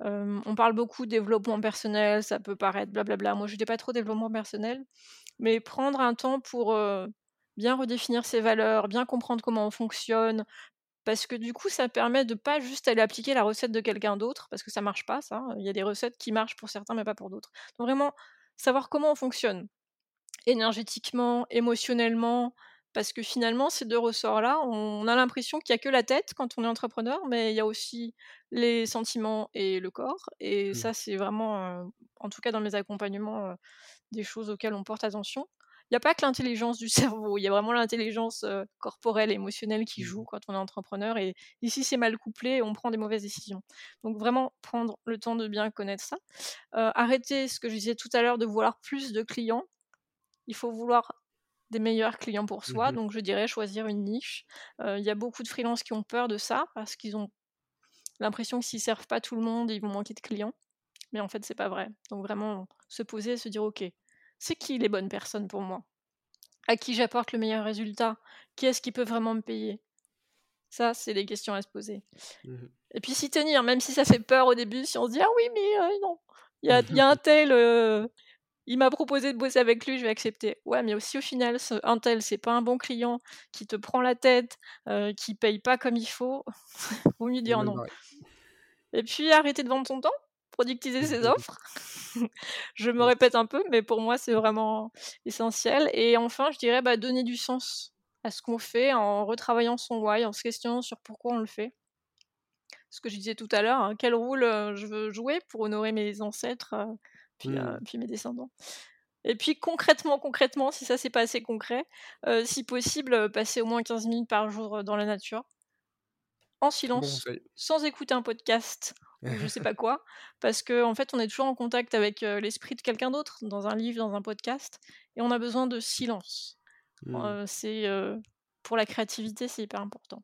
on parle beaucoup de développement personnel, ça peut paraître blablabla. Moi, je n'étais pas trop développement personnel, mais prendre un temps pour bien redéfinir ses valeurs, bien comprendre comment on fonctionne, parce que du coup, ça permet de pas juste aller appliquer la recette de quelqu'un d'autre, parce que ça marche pas, ça. Il y a des recettes qui marchent pour certains, mais pas pour d'autres. Donc vraiment, savoir comment on fonctionne, énergétiquement, émotionnellement, parce que finalement, ces deux ressorts-là, on a l'impression qu'il n'y a que la tête quand on est entrepreneur, mais il y a aussi les sentiments et le corps. Et mmh. ça, c'est vraiment, en tout cas dans mes accompagnements, des choses auxquelles on porte attention. Il n'y a pas que l'intelligence du cerveau, il y a vraiment l'intelligence corporelle, émotionnelle qui mmh. joue quand on est entrepreneur. Et ici, c'est mal couplé, on prend des mauvaises décisions. Donc vraiment, prendre le temps de bien connaître ça. arrêter ce que je disais tout à l'heure de vouloir plus de clients. Il faut vouloir des meilleurs clients pour soi. Mmh donc, je dirais choisir une niche. Il y a beaucoup de freelances qui ont peur de ça parce qu'ils ont l'impression que s'ils servent pas tout le monde, ils vont manquer de clients. Mais en fait, c'est pas vrai. Donc, vraiment, se poser et se dire Ok, c'est qui les bonnes personnes pour moi? À qui j'apporte le meilleur résultat? Qui est-ce qui peut vraiment me payer? Ça, c'est des questions à se poser. Mmh et puis s'y tenir, même si ça fait peur au début, si on se dit Ah oui, mais non, il y a, y a, un tel, il m'a proposé de bosser avec lui, je vais accepter. Ouais, mais aussi au final, ce, un tel, c'est pas un bon client qui te prend la tête, euh, qui paye pas comme il faut. Vaut mieux dire non. Et puis arrêter de vendre son temps, productiser ses offres. je me répète un peu, mais pour moi, c'est vraiment essentiel. Et enfin, je dirais bah, donner du sens à ce qu'on fait en retravaillant son why, en se questionnant sur pourquoi on le fait. Ce que je disais tout à l'heure, hein, quel rôle euh, je veux jouer pour honorer mes ancêtres. Euh, Mmh. puis, mes descendants. Et puis concrètement, concrètement, si ça c'est pas assez concret, si possible, passer au moins 15 minutes par jour dans la nature, en silence, sans écouter un podcast ou je sais pas quoi, parce qu'en en fait on est toujours en contact avec l'esprit de quelqu'un d'autre, dans un livre, dans un podcast, et on a besoin de silence. Mmh. c'est pour la créativité, c'est hyper important.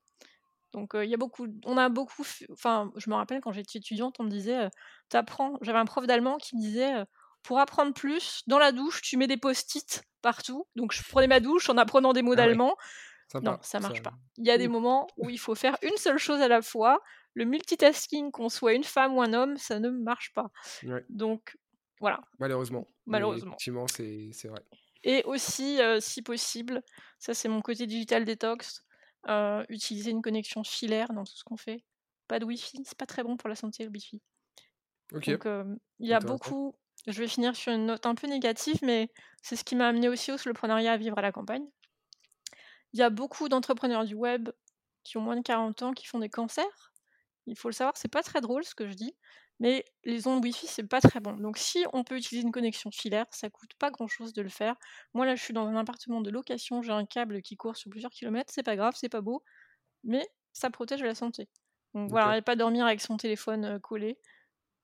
Donc il y a beaucoup, on a beaucoup, enfin je me rappelle quand j'étais étudiante, on me disait, t'apprends. J'avais un prof d'allemand qui me disait, pour apprendre plus, dans la douche, tu mets des post-it partout. Donc je prenais ma douche en apprenant des mots ah d'allemand. Non, ça marche pas. Il y a des moments où il faut faire une seule chose à la fois. Le multitasking, qu'on soit une femme ou un homme, ça ne marche pas. Donc voilà.
Malheureusement.
Malheureusement.
effectivement, c'est vrai.
Et aussi, si possible, ça c'est mon côté digital détox utiliser une connexion filaire dans tout ce qu'on fait. Pas de Wi-Fi, c'est pas très bon pour la santé le Wi-Fi. Donc il y a beaucoup. Je vais finir sur une note un peu négative, mais c'est ce qui m'a amené aussi au soloprenariat à vivre à la campagne. Il y a beaucoup d'entrepreneurs du web qui ont moins de 40 ans qui font des cancers. Il faut le savoir, c'est pas très drôle ce que je dis, mais les ondes Wi-Fi, c'est pas très bon. Donc si on peut utiliser une connexion filaire, ça coûte pas grand-chose de le faire. Moi là, je suis dans un appartement de location, j'ai un câble qui court sur plusieurs kilomètres, c'est pas grave, c'est pas beau, mais ça protège la santé. Donc voilà, et pas dormir avec son téléphone collé.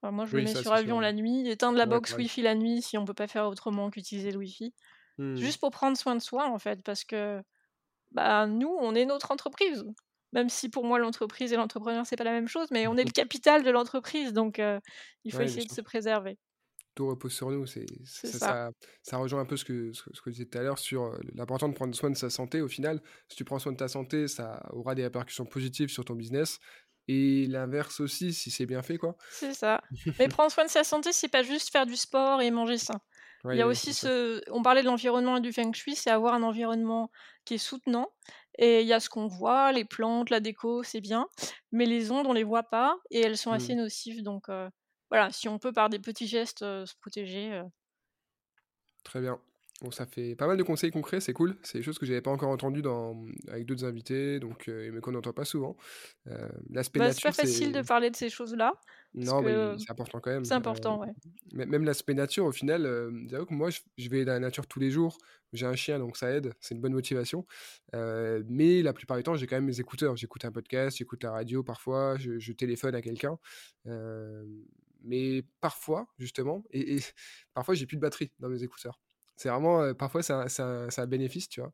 moi, je le mets sur avion la nuit, éteindre la box Wi-Fi la nuit si on peut pas faire autrement qu'utiliser le Wi-Fi. Mmh. Juste pour prendre soin de soi, en fait, parce que bah, nous, on est notre entreprise même si pour moi l'entreprise et l'entrepreneur c'est pas la même chose, mais on est le capital de l'entreprise, donc il faut essayer de se préserver.
Tout repose sur nous, c'est ça, ça. rejoint un peu ce que, ce, que je disais tout à l'heure sur l'important de prendre soin de sa santé. Au final, si tu prends soin de ta santé, ça aura des répercussions positives sur ton business. Et l'inverse aussi, si c'est bien fait, quoi.
C'est ça. Mais prendre soin de sa santé, c'est pas juste faire du sport et manger sain. Il y a aussi ce on parlait de l'environnement et du feng shui, c'est avoir un environnement qui est soutenant et il y a ce qu'on voit, les plantes, la déco, c'est bien, mais les ondes, on les voit pas et elles sont assez
Mmh.
nocives donc voilà, si on peut par des petits gestes, se protéger,
Très bien. Bon, ça fait pas mal de conseils concrets, c'est cool. C'est des choses que j'avais pas encore entendues dans avec d'autres invités, donc heu, mais qu'on n'entend pas souvent. Heu, l'aspect
bah, c'est pas
nature,
facile de parler de ces choses-là
non, mais
que
c'est important quand même.
c'est
Heu,
important, ouais.
mê même l'aspect nature, au final, que moi, je vais dans la nature tous les jours. J'ai un chien, donc ça aide, c'est une bonne motivation. Mais la plupart du temps, j'ai quand même mes écouteurs. J'écoute un podcast, j'écoute la radio parfois, je je téléphone à quelqu'un. Mais parfois, justement et et parfois, j'ai plus de batterie dans mes écouteurs. C'est vraiment, parfois c'est un un un bénéfice, tu vois?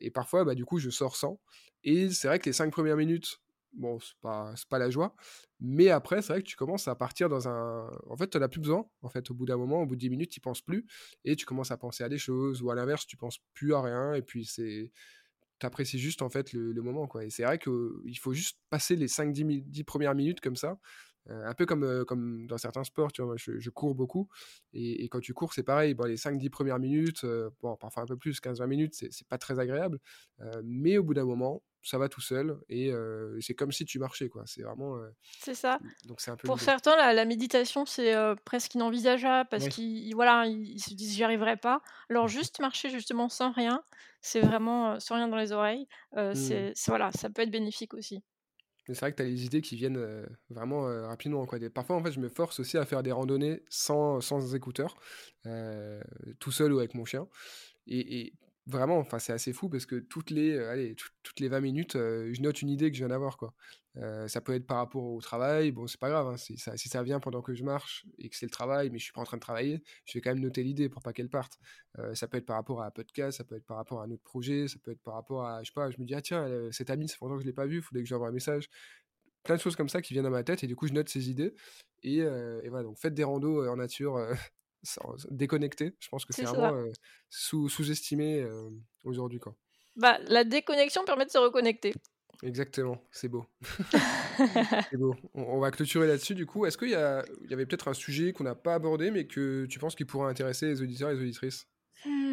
Et parfois, bah, du coup, je sors sans et c'est vrai que les 5 premières minutes, bon, c'est pas pas la joie, mais après, c'est vrai que tu commences à partir dans un en fait, tu en as plus besoin, en fait, au bout d'un moment, au bout de 10 minutes, tu penses plus et tu commences à penser à des choses ou à l'inverse, tu penses plus à rien et puis c'est tu apprécies juste, en fait, le moment, quoi et c'est vrai qu'il faut juste passer les 5-10 mi 10 1 minutes comme ça, un peu comme, heu, comme dans certains sports, tu vois? Je je cours beaucoup et et quand tu cours, c'est pareil, bon, les 5-10 1 minutes, heu, bon, parfois un peu plus, 15-20 minutes, c'est pas très agréable, mais au bout d'un moment, ça va tout seul et c'est comme si tu marchais, quoi. C'est vraiment,
C'est ça.
donc c'est un peu
Pour certains, la la méditation, c'est, presque inenvisageable parce qu'ils ils voilà, ils ils se disent: «J'y arriverai pas». Alors juste marcher justement sans rien, c'est vraiment, sans rien dans les oreilles,
Mmh.
c'est voilà, ça peut être bénéfique aussi.
Mais c'est vrai que tu as les idées qui viennent, heu, vraiment, heu, rapidement, quoi. Des parfois, en fait, je me force aussi à faire des randonnées sans sans écouteurs, heu, tout seul ou avec mon chien et vraiment, enfin, c'est assez fou parce que toutes les, heu, allez, toutes les 20 minutes, heu, je note une idée que je viens d'avoir, quoi. Heu, ça peut être par rapport au travail, bon, c'est pas grave, hein, si ça vient pendant que je marche et que c'est le travail, mais je suis pas en train de travailler, je vais quand même noter l'idée pour pas qu'elle parte. Ça peut être par rapport à un podcast, ça peut être par rapport à un autre projet, ça peut être par rapport à je sais pas, je me dis: «Ah tiens, heu, cet ami, ça fait longtemps que je l'ai pas vu, il faudrait que je un message». Plein de choses comme ça qui viennent dans ma tête et du coup, je note ces idées et et voilà, donc faites des randos, en nature, déconnectés. Je pense que c'est vraiment, sous sous-estimé, hem, aujourd'hui, quoi.
Bah, la déconnexion permet de se reconnecter.
Exactement, c'est beau. C'est beau. On on va clôturer là-dessus, du coup. Est-ce qu'il y a il y avait peut-être un sujet qu'on n'a pas abordé, mais que tu penses qui pourrait intéresser les auditeurs et les auditrices,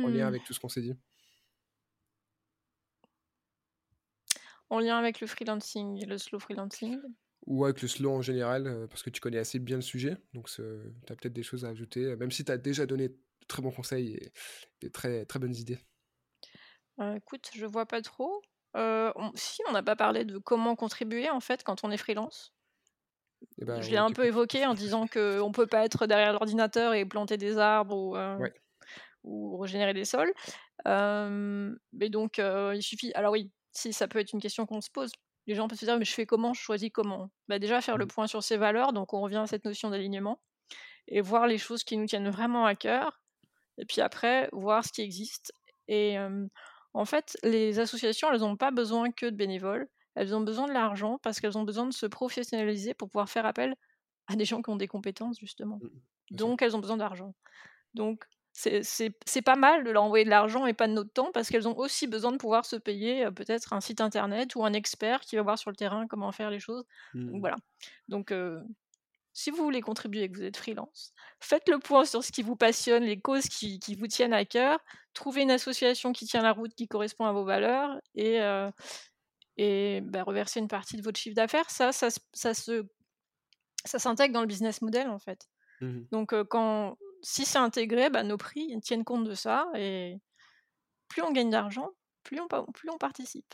en lien
Mmh,
avec tout ce qu'on s'est dit?
en lien avec le freelancing le slow freelancing?
Ou avec le slow en général, heu, parce que tu connais assez bien le sujet, donc tu as peut-être des choses à ajouter, heu, même si tu as déjà donné de très bons conseils et des très, très bonnes idées.
Heu, écoute, je vois pas trop. On si, on n'a pas parlé de comment contribuer, en fait, quand on est freelance.
Et ben,
Je l'ai un peu
t'écoute.
évoqué en disant qu'on peut pas être derrière l'ordinateur et planter des arbres ou,
Ouais.
ou régénérer des sols. Mais donc il suffit alors oui, si ça peut être une question qu'on se pose. Les gens peuvent se dire: «Mais je fais comment? Je choisis comment?» bah, déjà faire le
Mmh.
point sur ses valeurs, donc on revient à cette notion d'alignement et voir les choses qui nous tiennent vraiment à cœur et puis après voir ce qui existe et en fait, les associations, elles ont pas besoin que de bénévoles. Elles ont besoin de l'argent parce qu'elles ont besoin de se professionnaliser pour pouvoir faire appel à des gens qui ont des compétences justement.
Mmh.
Donc elles ont besoin d'argent. Donc c'est pas mal de leur envoyer de l'argent et pas de notre temps parce qu'elles ont aussi besoin de pouvoir se payer, peut-être un site internet ou un expert qui va voir sur le terrain comment faire les choses. Donc
Mmh.
voilà. Donc si vous voulez contribuer et que vous êtes freelance, faites le point sur ce qui vous passionne, les causes qui qui vous tiennent à cœur, trouvez une association qui tient la route, qui correspond à vos valeurs et et bah, reversez une partie de votre chiffre d'affaires. Ça ça ça se ça s'intègre dans le business model, en fait.
Mmh
Donc quand si c'est intégré, bah, nos prix, tiennent compte de ça et plus on gagne d'argent, plus on plus on participe.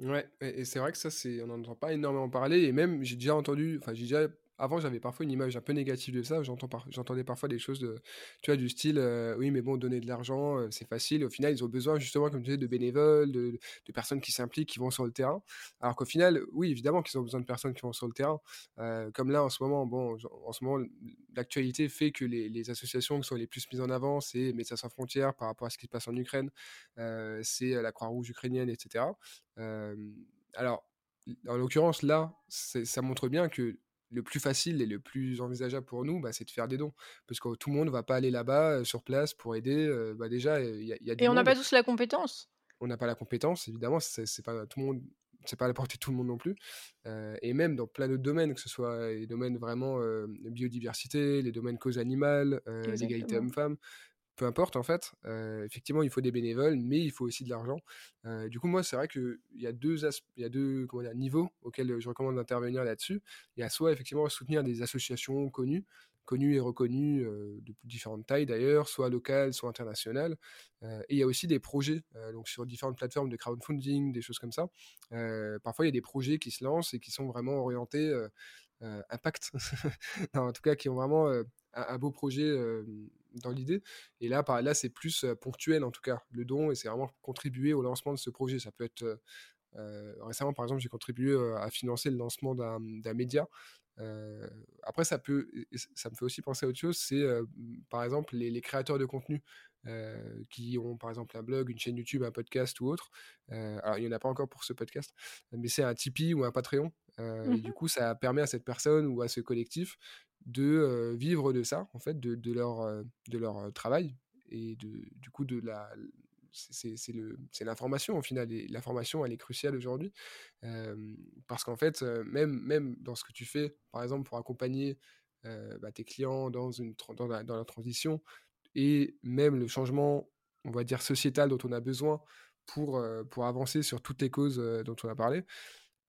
Ouais et c'est vrai que ça, c'est on n'en entend pas énormément parler et même j'ai déjà entendu enfin j'ai déjà avant j'avais parfois une image un peu négative de ça, j'entends par j'entendais parfois des choses de tu vois du style, heu: «Oui mais bon donner de l'argent, heu, c'est facile». Au final, ils ont besoin justement comme tu disais de bénévoles, de personnes qui s'impliquent, qui vont sur le terrain. Alors qu'au final, oui évidemment qu'ils ont besoin de personnes qui vont sur le terrain, heu, comme là en ce moment, bon, en ce moment l'actualité fait que les associations qui sont les plus mises en avant, c'est Médecins sans frontières par rapport à ce qui se passe en Ukraine, c'est, la Croix-Rouge ukrainienne et cetera. Hem, alors, en l'occurrence, là, ça montre bien que le plus facile et le plus envisageable pour nous, bah, c'est de faire des dons. Parce que tout le monde ne va pas aller là-bas, heu, sur place pour aider, heu, bah, déjà, il y a il y a du
Et on n'a pas tous la compétence.
On n'a pas la compétence, évidemment, c'est pas tout le monde c'est pas à la portée de tout le monde non plus. et même dans plein d'autres domaines, que ce soit les domaines vraiment biodiversité, les domaines cause animale, l'égalité homme-femme, peu importe en fait. effectivement, il faut des bénévoles, mais il faut aussi de l'argent. du coup, moi, c'est vrai qu'il y a deux, il y a deux niveaux auxquels je recommande d'intervenir là-dessus. Il y a soit effectivement soutenir des associations connues, connues et reconnues de différentes tailles d'ailleurs, soit locales, soit internationales. et il y a aussi des projets, donc sur différentes plateformes de crowdfunding, des choses comme ça. parfois, il y a des projets qui se lancent et qui sont vraiment orientés impact, en tout cas qui ont vraiment un, beau projet dans l'idée. Et là, par là, c'est plus ponctuel en tout cas, le don, et c'est vraiment contribuer au lancement de ce projet. Ça peut être récemment, par exemple, j'ai contribué à financer le lancement d'un média. après, ça peut, ça me fait aussi penser à autre chose. C'est par exemple les, créateurs de contenu qui ont par exemple un blog, une chaîne YouTube, un podcast ou autre. alors, il n'y en a pas encore pour ce podcast, mais c'est un Tipeee ou un Patreon. Mmh et du coup, ça permet à cette personne ou à ce collectif de vivre de ça, en fait, de, de leur, de leur travail et de, du coup de la c'est l'information au final et l'information elle est cruciale aujourd'hui parce qu'en fait même même dans ce que tu fais par exemple pour accompagner bah, tes clients dans une dans la, transition et même le changement on va dire sociétal dont on a besoin pour pour avancer sur toutes les causes dont on a parlé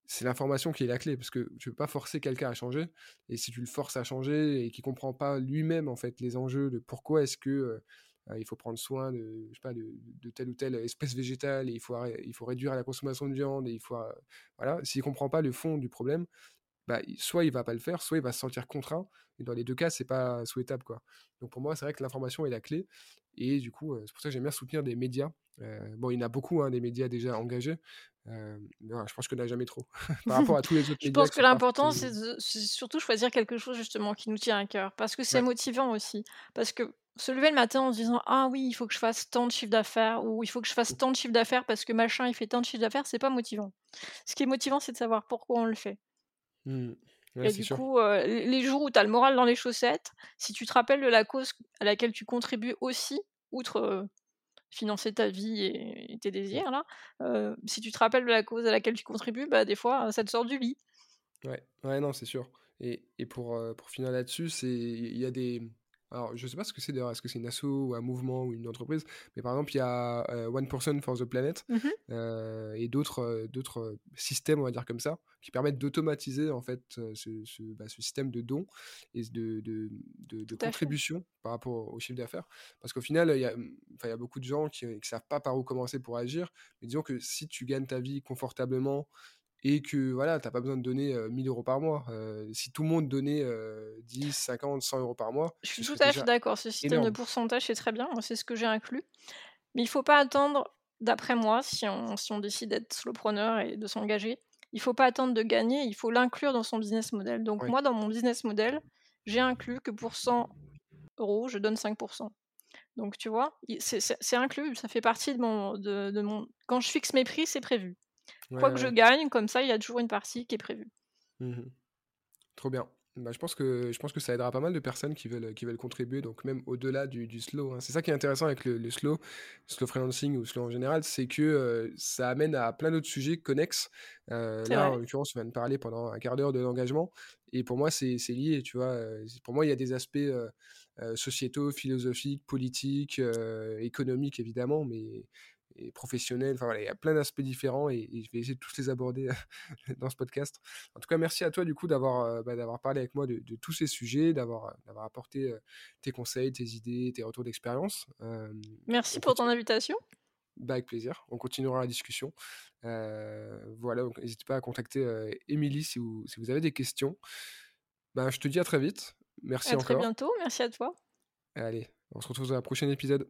c'est l'information qui est la clé parce que tu peux pas forcer quelqu'un à changer et si tu le forces à changer et qu'il comprend pas lui-même en fait les enjeux de pourquoi est-ce que euh, euh, il faut prendre soin de, je sais pas, de, telle ou telle espèce végétale il faut, il faut réduire la consommation de viande et il faut euh, voilà s'il comprend pas le fond du problème bah, soit il va pas le faire soit il va se sentir contraint et dans les deux cas c'est pas souhaitable quoi. Donc pour moi c'est vrai que l'information est la clé et du coup c'est pour ça que j'aime bien soutenir des médias. Bon il y en a beaucoup hein, des médias déjà engagés euh, je pense qu'il n'y en a jamais trop par rapport à tous les autres
Je pense que l'important, c'est surtout choisir quelque chose justement qui nous tient à cœur. Parce que c'est motivant aussi. Parce que se lever le matin en se disant Ah oui, il faut que je fasse tant de chiffre d'affaires ou il faut que je fasse tant de chiffre d'affaires parce que machin il fait tant de chiffre d'affaires, c'est pas motivant. Ce qui est motivant, c'est de savoir pourquoi on le fait.
Mmh.
et du coup, euh, les jours où tu as le moral dans les chaussettes, si tu te rappelles de la cause à laquelle tu contribues aussi, outre euh, financer ta vie et, tes désirs là. si tu te rappelles de la cause à laquelle tu contribues, bah des fois ça te sort du lit.
Ouais, ouais non c'est sûr. Et, et pour, pour finir là-dessus, il y a des alors, je sais pas ce que c'est d'ailleurs, est-ce que c'est une asso ou un mouvement ou une entreprise, mais par exemple, il y a One Person for the Planet mmh et d'autres d'autres systèmes, on va dire comme ça, qui permettent d'automatiser en fait ce, bah, ce, système de dons et de, de, de, contribution par rapport au chiffre d'affaires. Parce qu'au final, il y, a, y a beaucoup de gens qui ne savent pas par où commencer pour agir, mais disons que si tu gagnes ta vie confortablement, et que voilà, tu n'as pas besoin de donner 1000 euros par mois. si tout le monde donnait 10, 50, 100 euros par mois.
Je suis tout à fait d'accord. Ce système de pourcentage, c'est très bien. c'est ce que j'ai inclus. Mais il faut pas attendre, d'après moi, si on, si on décide d'être slowpreneur et de s'engager, il faut pas attendre de gagner, il faut l'inclure dans son business model. Donc, moi, dans mon business model, j'ai inclus que pour 100 euros, je donne 5%. Donc, tu vois, c'est inclus, ça fait partie de mon, de, de mon. Quand je fixe mes prix, c'est prévu. Quoi que je gagne, comme ça, il y a toujours une partie qui est prévue.
Mmh Trop bien. Bah, je, pense que, je pense que ça aidera pas mal de personnes qui veulent, qui veulent contribuer, donc même au-delà du, du, slow. Hein. C'est ça qui est intéressant avec le, le, slow, slow freelancing ou slow en général, c'est que euh, ça amène à plein d'autres sujets connexes. Euh, là, en l'occurrence, on vient de parler pendant un quart d'heure de l'engagement, et pour moi, c'est lié, tu vois. Euh, pour moi, il y a des aspects sociétaux, philosophiques, politiques, économiques, évidemment, mais et professionnel. Enfin voilà, il y a plein d'aspects différents et, je vais essayer de tous les aborder dans ce podcast. En tout cas, merci à toi du coup d'avoir euh, bah, d'avoir parlé avec moi de, tous ces sujets, d'avoir d'avoir apporté euh, tes conseils, tes idées, tes retours d'expérience.
merci pour ton invitation.
Bah, avec plaisir. On continuera la discussion. voilà, donc n'hésitez pas à contacter Émilie si vous, si vous avez des questions. Bah, je te dis à très vite. Merci encore. À
très bientôt. Merci à toi.
Allez, on se retrouve dans un prochain épisode.